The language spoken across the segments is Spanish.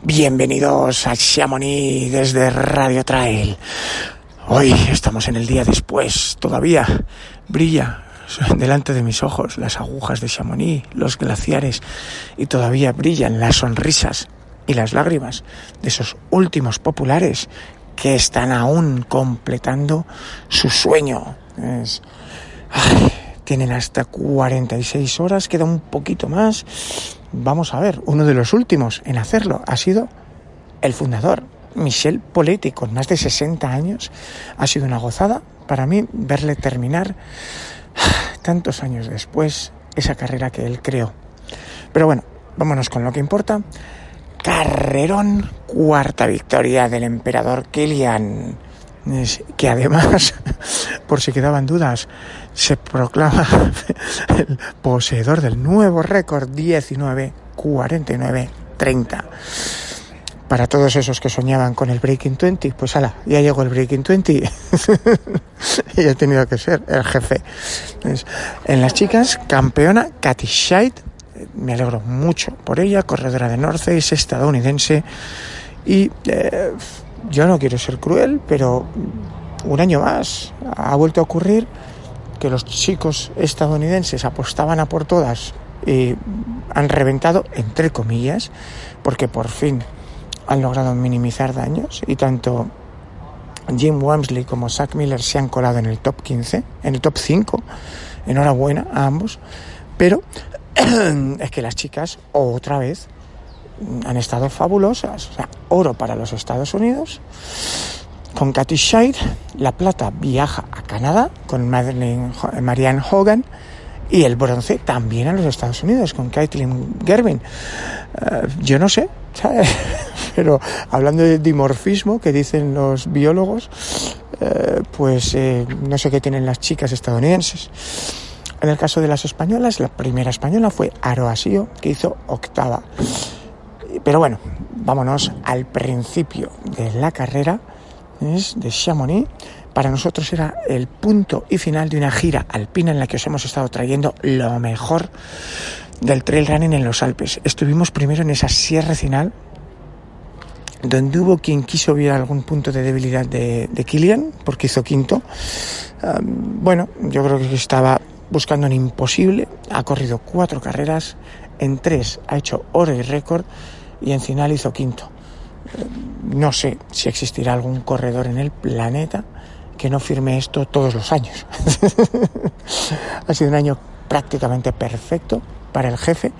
Bienvenidos a Chamonix desde Radio Trail. Hoy estamos en el día después, todavía brilla delante de mis ojos las agujas de Chamonix, los glaciares y todavía brillan las sonrisas y las lágrimas de esos últimos populares que están aún completando su sueño. Tienen hasta 46 horas, queda un poquito más. Vamos a ver, uno de los últimos en hacerlo ha sido el fundador, Michel Poletti, con más de 60 años. Ha sido una gozada para mí verle terminar tantos años después esa carrera que él creó. Pero bueno, vámonos con lo que importa. Carrerón, cuarta victoria del emperador Kilian, que además, por si quedaban dudas, se proclama el poseedor del nuevo récord 19, 49, 30 para todos esos que soñaban con el Breaking 20, pues ala, ya llegó el Breaking 20 y he tenido que ser el jefe. en las chicas, campeona Katy Scheid, me alegro mucho por ella, corredora de North Face, estadounidense, y eh, yo no quiero ser cruel, pero un año más ha vuelto a ocurrir que los chicos estadounidenses apostaban a por todas y han reventado, entre comillas, porque por fin han logrado minimizar daños y tanto Jim Wamsley como Zach Miller se han colado en el top 15, en el top 5. Enhorabuena a ambos. Pero es que las chicas, otra vez, han estado fabulosas. Oro para los Estados Unidos. Con Katy Scheid, la plata viaja a Canadá con Marianne Hogan y el bronce también a los Estados Unidos con Caitlin Gervin. Eh, yo no sé, pero hablando de dimorfismo que dicen los biólogos, eh, pues eh, no sé qué tienen las chicas estadounidenses. En el caso de las españolas, la primera española fue Aroasio, que hizo octava. Pero bueno, vámonos al principio de la carrera de Chamonix para nosotros era el punto y final de una gira alpina en la que os hemos estado trayendo lo mejor del trail running en los Alpes. Estuvimos primero en esa sierra final, donde hubo quien quiso ver algún punto de debilidad de, de Kilian, porque hizo quinto. bueno, yo creo que estaba buscando un imposible. Ha corrido cuatro carreras, en tres ha hecho oro y récord, y en final hizo quinto. no sé si existirá algún corredor en el planeta que no firme esto todos los años. ha sido un año prácticamente perfecto para el jefe.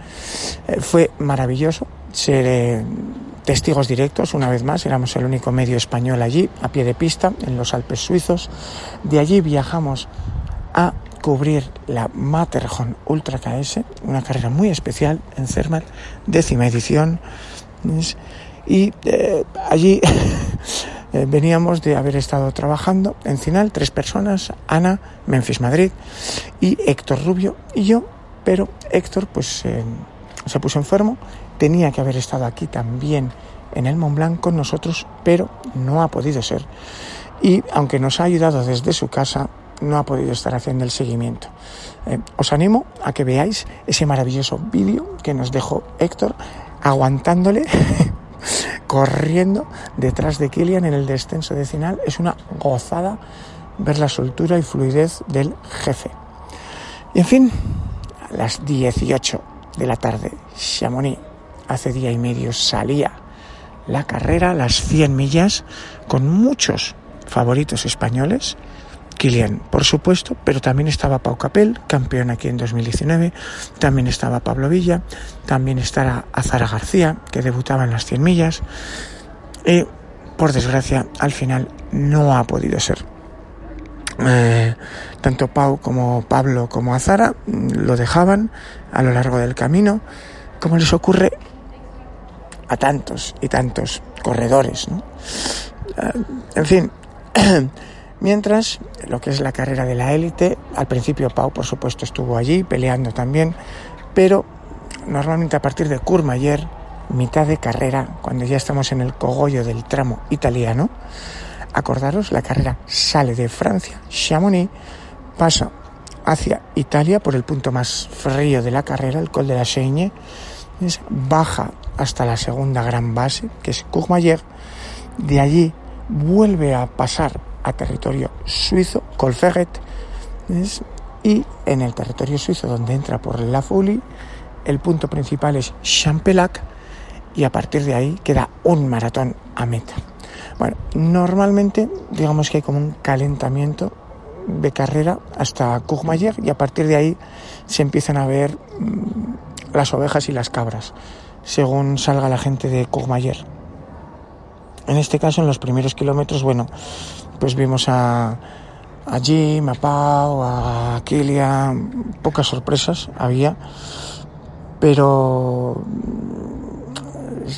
Eh, fue maravilloso ser eh, testigos directos, una vez más, éramos el único medio español allí, a pie de pista, en los Alpes suizos. De allí viajamos a cubrir la Matterhorn Ultra KS, una carrera muy especial en Zermatt, décima edición. Y eh, allí Eh, veníamos de haber estado trabajando en Cinal, tres personas, Ana, Memphis Madrid y Héctor Rubio y yo, pero Héctor pues eh, se puso enfermo, tenía que haber estado aquí también en el Mont Blanc con nosotros, pero no ha podido ser. Y aunque nos ha ayudado desde su casa, no ha podido estar haciendo el seguimiento. Eh, os animo a que veáis ese maravilloso vídeo que nos dejó Héctor aguantándole corriendo detrás de Kilian en el descenso decinal. Es una gozada ver la soltura y fluidez del jefe. Y en fin, a las 18 de la tarde, Chamonix, hace día y medio salía la carrera, las 100 millas, con muchos favoritos españoles Kilian, por supuesto, pero también estaba Pau Capel, campeón aquí en 2019, también estaba Pablo Villa, también estará Azara García, que debutaba en las 100 millas, y por desgracia al final no ha podido ser. Eh, tanto Pau como Pablo como Azara lo dejaban a lo largo del camino, como les ocurre a tantos y tantos corredores. Ah, en fin, mientras lo que es la carrera de la élite, al principio Pau por supuesto estuvo allí peleando también, pero normalmente a partir de Courmayeur, mitad de carrera, cuando ya estamos en el cogollo del tramo italiano, acordaros, la carrera sale de Francia, Chamonix, pasa hacia Italia por el punto más frío de la carrera, el Col de la Seigne, baja hasta la segunda gran base, que es Courmayeur, de allí vuelve a pasar a territorio suizo, Colferret, y en el territorio suizo donde entra por la Fouli, el punto principal es Champelac y a partir de ahí queda un maratón a meta. Bueno, normalmente digamos que hay como un calentamiento de carrera hasta Courmayeur y a partir de ahí se empiezan a ver mm, las ovejas y las cabras según salga la gente de Courmayeur. En este caso, en los primeros kilómetros, bueno, pues vimos a, a Jim, a Pau, a Kilian, pocas sorpresas había, pero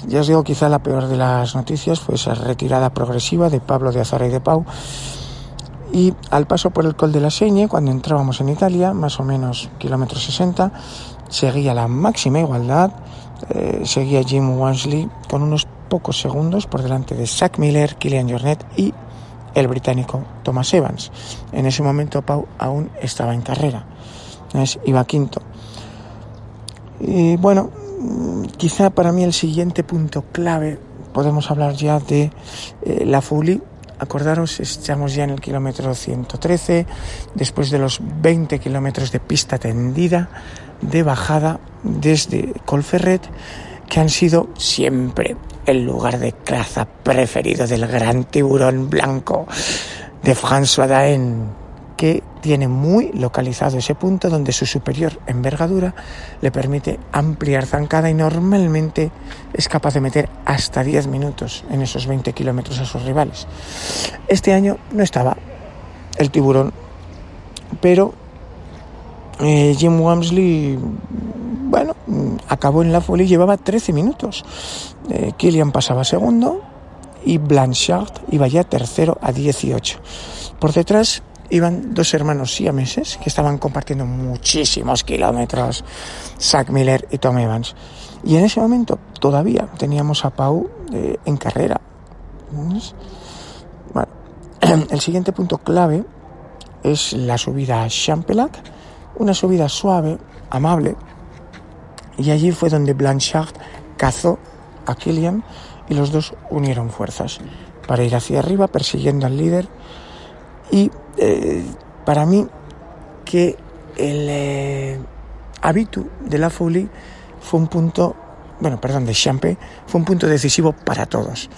ya os digo, quizá la peor de las noticias fue esa retirada progresiva de Pablo de Azara y de Pau. Y al paso por el Col de la Señe, cuando entrábamos en Italia, más o menos kilómetro 60, seguía la máxima igualdad, eh, seguía Jim Wansley con unos pocos segundos por delante de Zach Miller, Kilian Jornet y el británico Thomas Evans. En ese momento Pau aún estaba en carrera, iba quinto. Y bueno, quizá para mí el siguiente punto clave podemos hablar ya de eh, la Fouli. Acordaros, estamos ya en el kilómetro 113, después de los 20 kilómetros de pista tendida, de bajada desde Colferret, que han sido siempre el lugar de caza preferido del gran tiburón blanco de François Daen, que tiene muy localizado ese punto donde su superior envergadura le permite ampliar zancada y normalmente es capaz de meter hasta 10 minutos en esos 20 kilómetros a sus rivales. Este año no estaba el tiburón, pero eh, Jim Wamsley, bueno, acabó en la folia y llevaba 13 minutos. Eh, Killian pasaba segundo y Blanchard iba ya tercero a 18. Por detrás iban dos hermanos siameses que estaban compartiendo muchísimos kilómetros, Zach Miller y Tom Evans. Y en ese momento todavía teníamos a Pau eh, en carrera. El siguiente punto clave es la subida a Champelac una subida suave, amable, y allí fue donde Blanchard cazó a Killian y los dos unieron fuerzas para ir hacia arriba persiguiendo al líder y eh, para mí que el eh, habitu de la Folie fue un punto, bueno, perdón, de Champe, fue un punto decisivo para todos.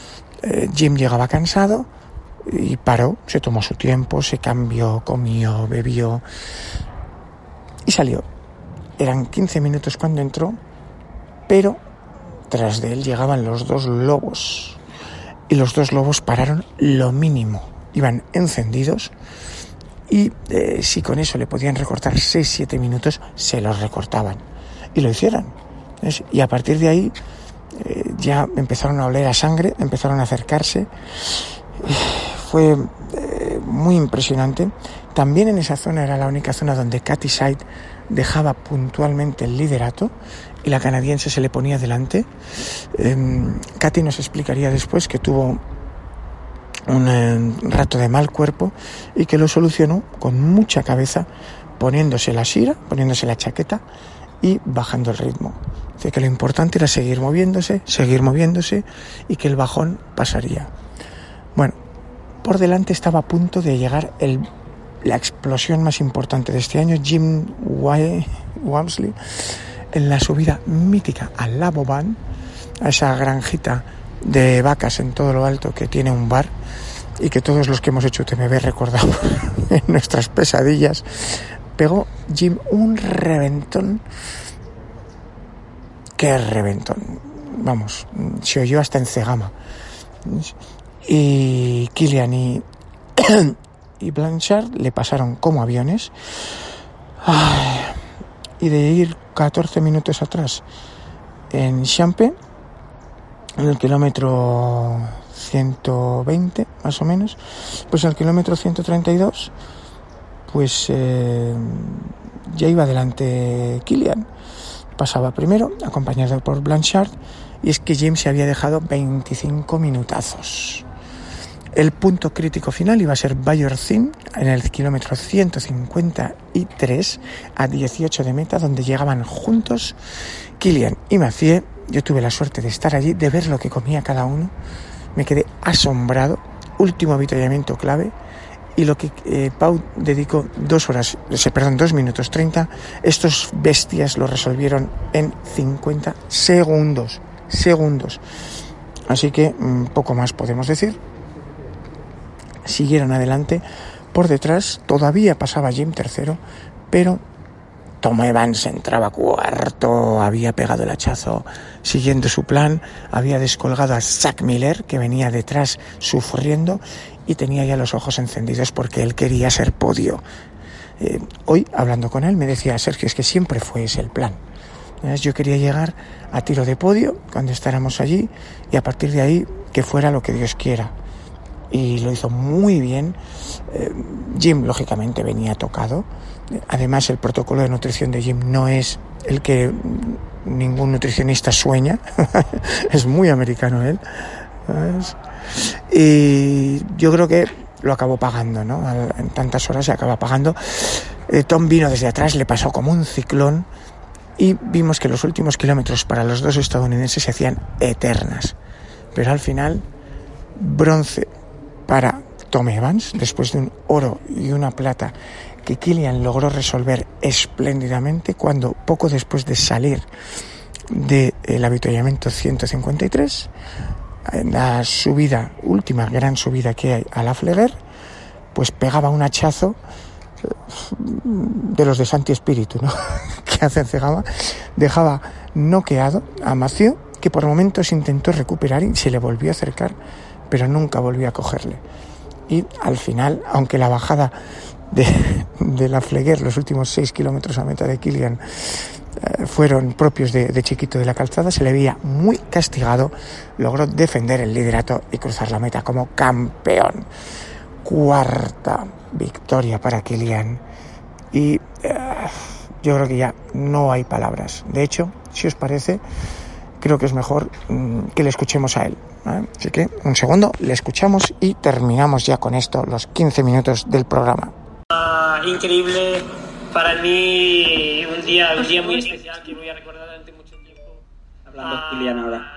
Eh, Jim llegaba cansado y paró, se tomó su tiempo, se cambió, comió, bebió, y salió. Eran 15 minutos cuando entró, pero tras de él llegaban los dos lobos. Y los dos lobos pararon lo mínimo. Iban encendidos y eh, si con eso le podían recortar 6-7 minutos, se los recortaban. Y lo hicieron. Y a partir de ahí eh, ya empezaron a oler a sangre, empezaron a acercarse. Fue eh, muy impresionante también en esa zona era la única zona donde Katy Side dejaba puntualmente el liderato y la canadiense se le ponía delante. Eh, Katy nos explicaría después que tuvo un eh, rato de mal cuerpo y que lo solucionó con mucha cabeza poniéndose la sira, poniéndose la chaqueta y bajando el ritmo. Dice que lo importante era seguir moviéndose, seguir moviéndose y que el bajón pasaría. Bueno, por delante estaba a punto de llegar el la explosión más importante de este año, Jim Wamsley, en la subida mítica al Laboban, a esa granjita de vacas en todo lo alto que tiene un bar y que todos los que hemos hecho TMB recordamos en nuestras pesadillas, pegó Jim un reventón. ¡Qué reventón! Vamos, se oyó hasta en Cegama. Y Kilian y, y Blanchard le pasaron como aviones. y de ir 14 minutos atrás en Champe, en el kilómetro 120 más o menos, pues el kilómetro 132 pues eh, ya iba adelante Kilian. Pasaba primero, acompañado por Blanchard, y es que Jim se había dejado 25 minutazos. El punto crítico final iba a ser Bayorcin en el kilómetro 153 a 18 de meta, donde llegaban juntos Kilian y Macié. Yo tuve la suerte de estar allí, de ver lo que comía cada uno. Me quedé asombrado. Último avituallamiento clave y lo que eh, Pau dedicó dos horas, perdón, dos minutos treinta, estos bestias lo resolvieron en 50 segundos, segundos. Así que mm, poco más podemos decir. Siguieron adelante. Por detrás todavía pasaba Jim tercero, pero Tom Evans entraba cuarto, había pegado el hachazo siguiendo su plan, había descolgado a Zach Miller, que venía detrás sufriendo, y tenía ya los ojos encendidos porque él quería ser podio. Eh, hoy, hablando con él, me decía, Sergio, es que siempre fue ese el plan. Yo quería llegar a tiro de podio cuando estábamos allí y a partir de ahí que fuera lo que Dios quiera. Y lo hizo muy bien. Eh, Jim, lógicamente, venía tocado. Además, el protocolo de nutrición de Jim no es el que ningún nutricionista sueña. es muy americano él. Y yo creo que lo acabó pagando, ¿no? En tantas horas se acaba pagando. Eh, Tom vino desde atrás, le pasó como un ciclón y vimos que los últimos kilómetros para los dos estadounidenses se hacían eternas. Pero al final, bronce para Tom Evans, después de un oro y una plata que Killian logró resolver espléndidamente cuando poco después de salir del de avituallamiento 153 en la subida, última gran subida que hay a la Fleguer, pues pegaba un hachazo eh, de los de Santi Espíritu, ¿no? que hacen cegaba, dejaba noqueado a Macio, que por momentos intentó recuperar y se le volvió a acercar, pero nunca volvió a cogerle. Y al final, aunque la bajada de, de la Fleguer, los últimos seis kilómetros a meta de Kilian, eh, fueron propios de, Chiquito de la Calzada, se le veía muy castigado, logró defender el liderato y cruzar la meta como campeón. Cuarta victoria para Kilian y eh, yo creo que ya no hay palabras. De hecho, si os parece, creo que es mejor mm, que le escuchemos a él. Así que un segundo, le escuchamos y terminamos ya con esto los 15 minutos del programa. Ah, increíble para mí un día, un día muy especial que voy a recordar durante mucho tiempo. Hablando ah, Kilian ahora.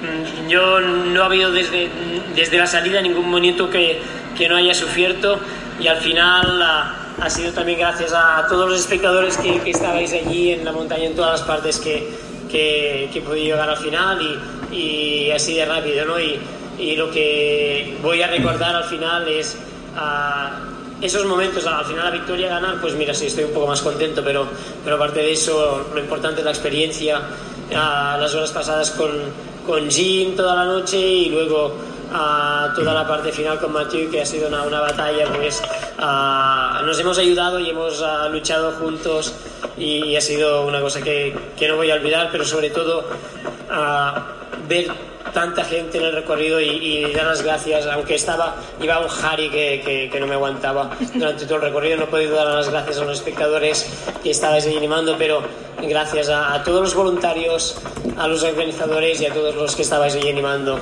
Mm, yo no ha habido desde, desde la salida ningún momento que, que no haya sufierto y al final ha sido también gracias a todos los espectadores que, que, estabais allí en la montaña en todas las partes que, que, que he podido llegar al final y, y así de rápido. ¿no? Y, y, lo que voy a recordar al final es... Uh, esos momentos, al final la victoria ganar, pues mira, sí, estoy un poco más contento, pero, pero aparte de eso, lo importante es la experiencia, las horas pasadas con, con Jim toda la noche y luego a toda la parte final con Mathieu, que ha sido una, una batalla, pues nos hemos ayudado y hemos luchado juntos y, ha sido una cosa que, que, no voy a olvidar, pero sobre todo ver tanta gente en el recorrido y, dar las gracias, aunque estaba, iba un Harry que, que, no me aguantaba durante todo el recorrido, no he podido dar las gracias a los espectadores que estabais ahí animando, pero gracias a, todos los voluntarios, a los organizadores y a todos los que estabais ahí animando.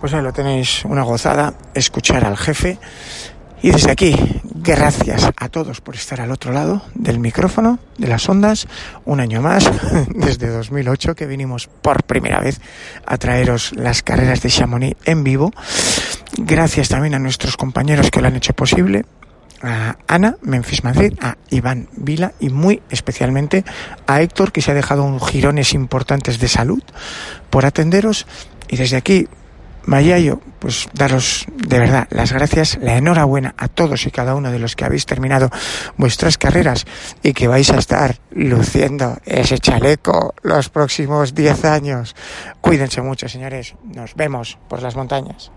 Pues ahí lo tenéis, una gozada, escuchar al jefe. Y desde aquí, Gracias a todos por estar al otro lado del micrófono, de las ondas, un año más, desde 2008 que vinimos por primera vez a traeros las carreras de Chamonix en vivo. Gracias también a nuestros compañeros que lo han hecho posible, a Ana, Memphis Madrid, a Iván Vila y muy especialmente a Héctor que se ha dejado un girones importantes de salud por atenderos y desde aquí Mayayo, pues daros de verdad las gracias, la enhorabuena a todos y cada uno de los que habéis terminado vuestras carreras y que vais a estar luciendo ese chaleco los próximos 10 años. Cuídense mucho, señores. Nos vemos por las montañas.